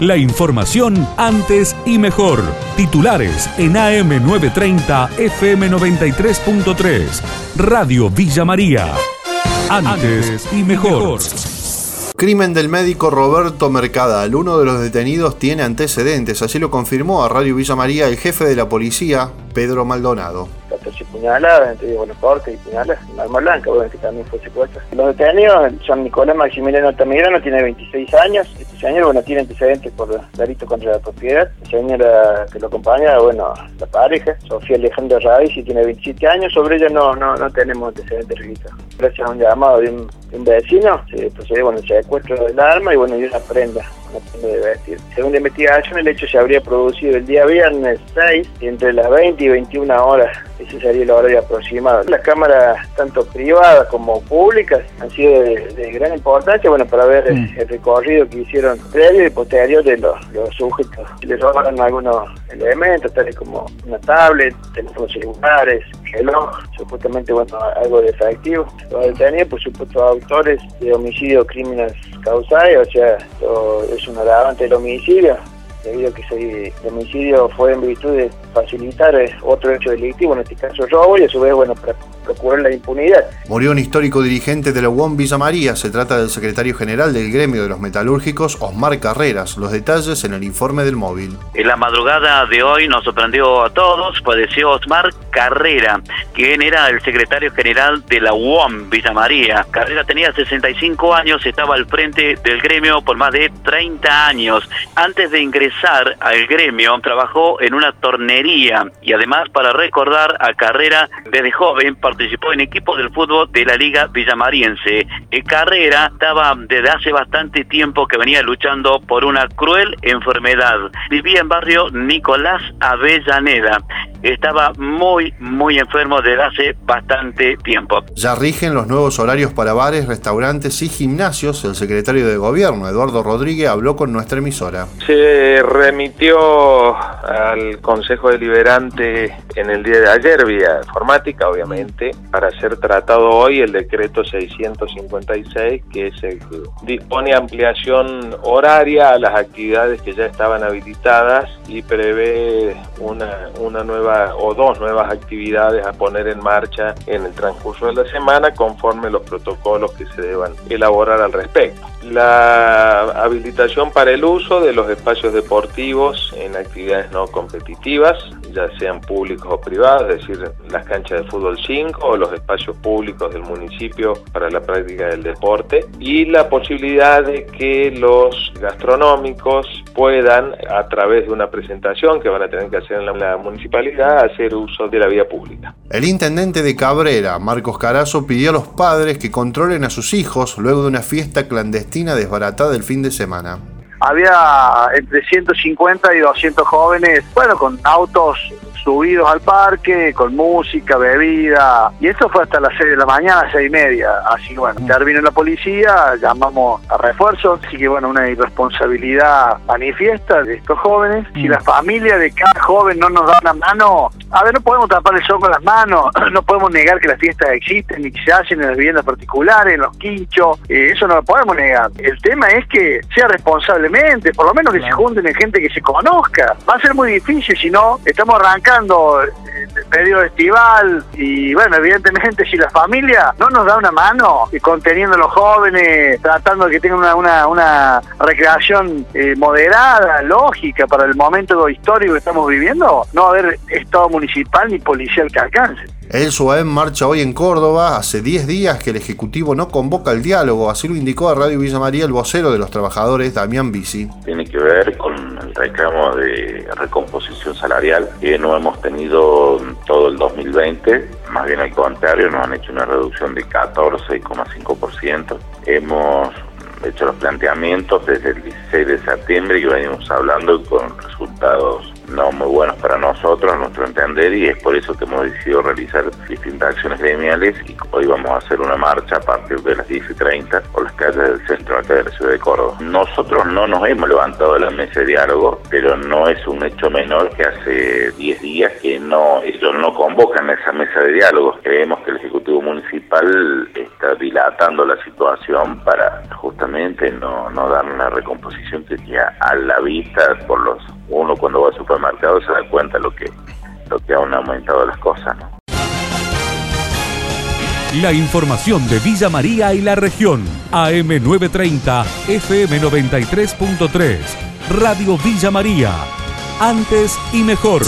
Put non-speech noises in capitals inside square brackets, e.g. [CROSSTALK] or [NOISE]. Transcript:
La información antes y mejor. Titulares en AM930 FM93.3. Radio Villa María. Antes y mejor. Crimen del médico Roberto Mercadal. Uno de los detenidos tiene antecedentes, así lo confirmó a Radio Villa María el jefe de la policía, Pedro Maldonado. 14 puñaladas, entre buenos cortes y puñaladas, un arma blanca, obviamente también fue secuestra. Los detenidos son Nicolás Maximiliano Altamirano, tiene 26 años, este señor, bueno, tiene antecedentes por delito contra la propiedad, la señora que lo acompaña, bueno, la pareja, Sofía Alejandra Raiz, tiene 27 años, sobre ella no, no, no tenemos antecedentes registrados. Gracias a un llamado de un, vecino, se procedió, bueno, el secuestro del arma y, bueno, y una prenda de vestir. Según la investigación, el hecho se habría producido el día viernes 6 entre las 20 y 21 horas. Ese sería el horario aproximado. Las cámaras, tanto privadas como públicas, han sido de, gran importancia bueno, para ver mm. el, recorrido que hicieron previo y posterior de los, sujetos. Les robaron algunos elementos, tales como una tablet, teléfonos celulares, reloj, supuestamente bueno, algo de efectivo. Los detenidos, por supuesto, autores de homicidio crímenes causales, o sea, es un agravante del homicidio, debido a que ese homicidio fue en virtud de facilitar eh, otro hecho delictivo, en este caso robo, y a su vez, bueno, para procurar la impunidad. Murió un histórico dirigente de la UOM Villa María, se trata del secretario general del gremio de los metalúrgicos, Osmar Carreras. Los detalles en el informe del móvil. En la madrugada de hoy nos sorprendió a todos, falleció Osmar Carrera, quien era el secretario general de la UOM Villa María. Carrera tenía 65 años, estaba al frente del gremio por más de 30 años. Antes de ingresar al gremio, trabajó en una tornería y además para recordar a Carrera desde joven participó en equipos del fútbol de la Liga Villamariense. Carrera estaba desde hace bastante tiempo que venía luchando por una cruel enfermedad. Vivía en barrio Nicolás Avellaneda estaba muy, muy enfermo desde hace bastante tiempo. Ya rigen los nuevos horarios para bares, restaurantes y gimnasios. El secretario de Gobierno, Eduardo Rodríguez, habló con nuestra emisora. Se remitió al Consejo Deliberante en el día de ayer, vía informática, obviamente, para ser tratado hoy el decreto 656, que es el que dispone ampliación horaria a las actividades que ya estaban habilitadas y prevé una, una nueva o dos nuevas actividades a poner en marcha en el transcurso de la semana conforme los protocolos que se deban elaborar al respecto. La habilitación para el uso de los espacios deportivos en actividades no competitivas, ya sean públicos o privados, es decir, las canchas de fútbol 5 o los espacios públicos del municipio para la práctica del deporte y la posibilidad de que los gastronómicos puedan, a través de una presentación que van a tener que hacer en la municipalidad, hacer uso de la vía pública. El intendente de Cabrera, Marcos Carazo, pidió a los padres que controlen a sus hijos luego de una fiesta clandestina desbaratada el fin de semana había entre 150 y 200 jóvenes, bueno, con autos subidos al parque, con música, bebida, y eso fue hasta las 6 de la mañana, 6 y media, así bueno, terminó la policía, llamamos a refuerzos, así que bueno, una irresponsabilidad manifiesta de estos jóvenes, si la familia de cada joven no nos da una mano, a ver, no podemos tapar el sol con las manos, [CLEARS THROAT] no podemos negar que las fiestas existen ni que se hacen en las viviendas particulares, en los quinchos, eh, eso no lo podemos negar. El tema es que sea por lo menos que se junten en gente que se conozca. Va a ser muy difícil si no, estamos arrancando periodo estival y bueno, evidentemente si la familia no nos da una mano y conteniendo a los jóvenes, tratando de que tengan una, una, una recreación eh, moderada, lógica para el momento histórico que estamos viviendo, no va a haber Estado municipal ni policial que alcance. El SUAEM marcha hoy en Córdoba. Hace 10 días que el Ejecutivo no convoca el diálogo, así lo indicó a Radio Villa María el vocero de los trabajadores, Damián Bici. Tiene que ver con el reclamo de recomposición salarial que no hemos tenido todo el 2020, más bien al contrario, nos han hecho una reducción de 14,5%. Hemos hecho los planteamientos desde el 16 de septiembre y venimos hablando con resultados no muy buenos para nosotros, nuestro entender, y es por eso que hemos decidido realizar distintas acciones gremiales y hoy vamos a hacer una marcha a partir de las 10 y 30 por las calles del centro acá de la ciudad de Córdoba. Nosotros no nos hemos levantado de la mesa de diálogo, pero no es un hecho menor que hace 10 días que no ellos no convocan a esa mesa de diálogo. Creemos que el Ejecutivo Municipal está dilatando la situación para justamente no, no dar una recomposición que ya a la vista por los uno cuando va al supermercado se da cuenta lo que lo que han aumentado las cosas. La información de Villa María y la región. AM930, FM93.3. Radio Villa María. Antes y mejor.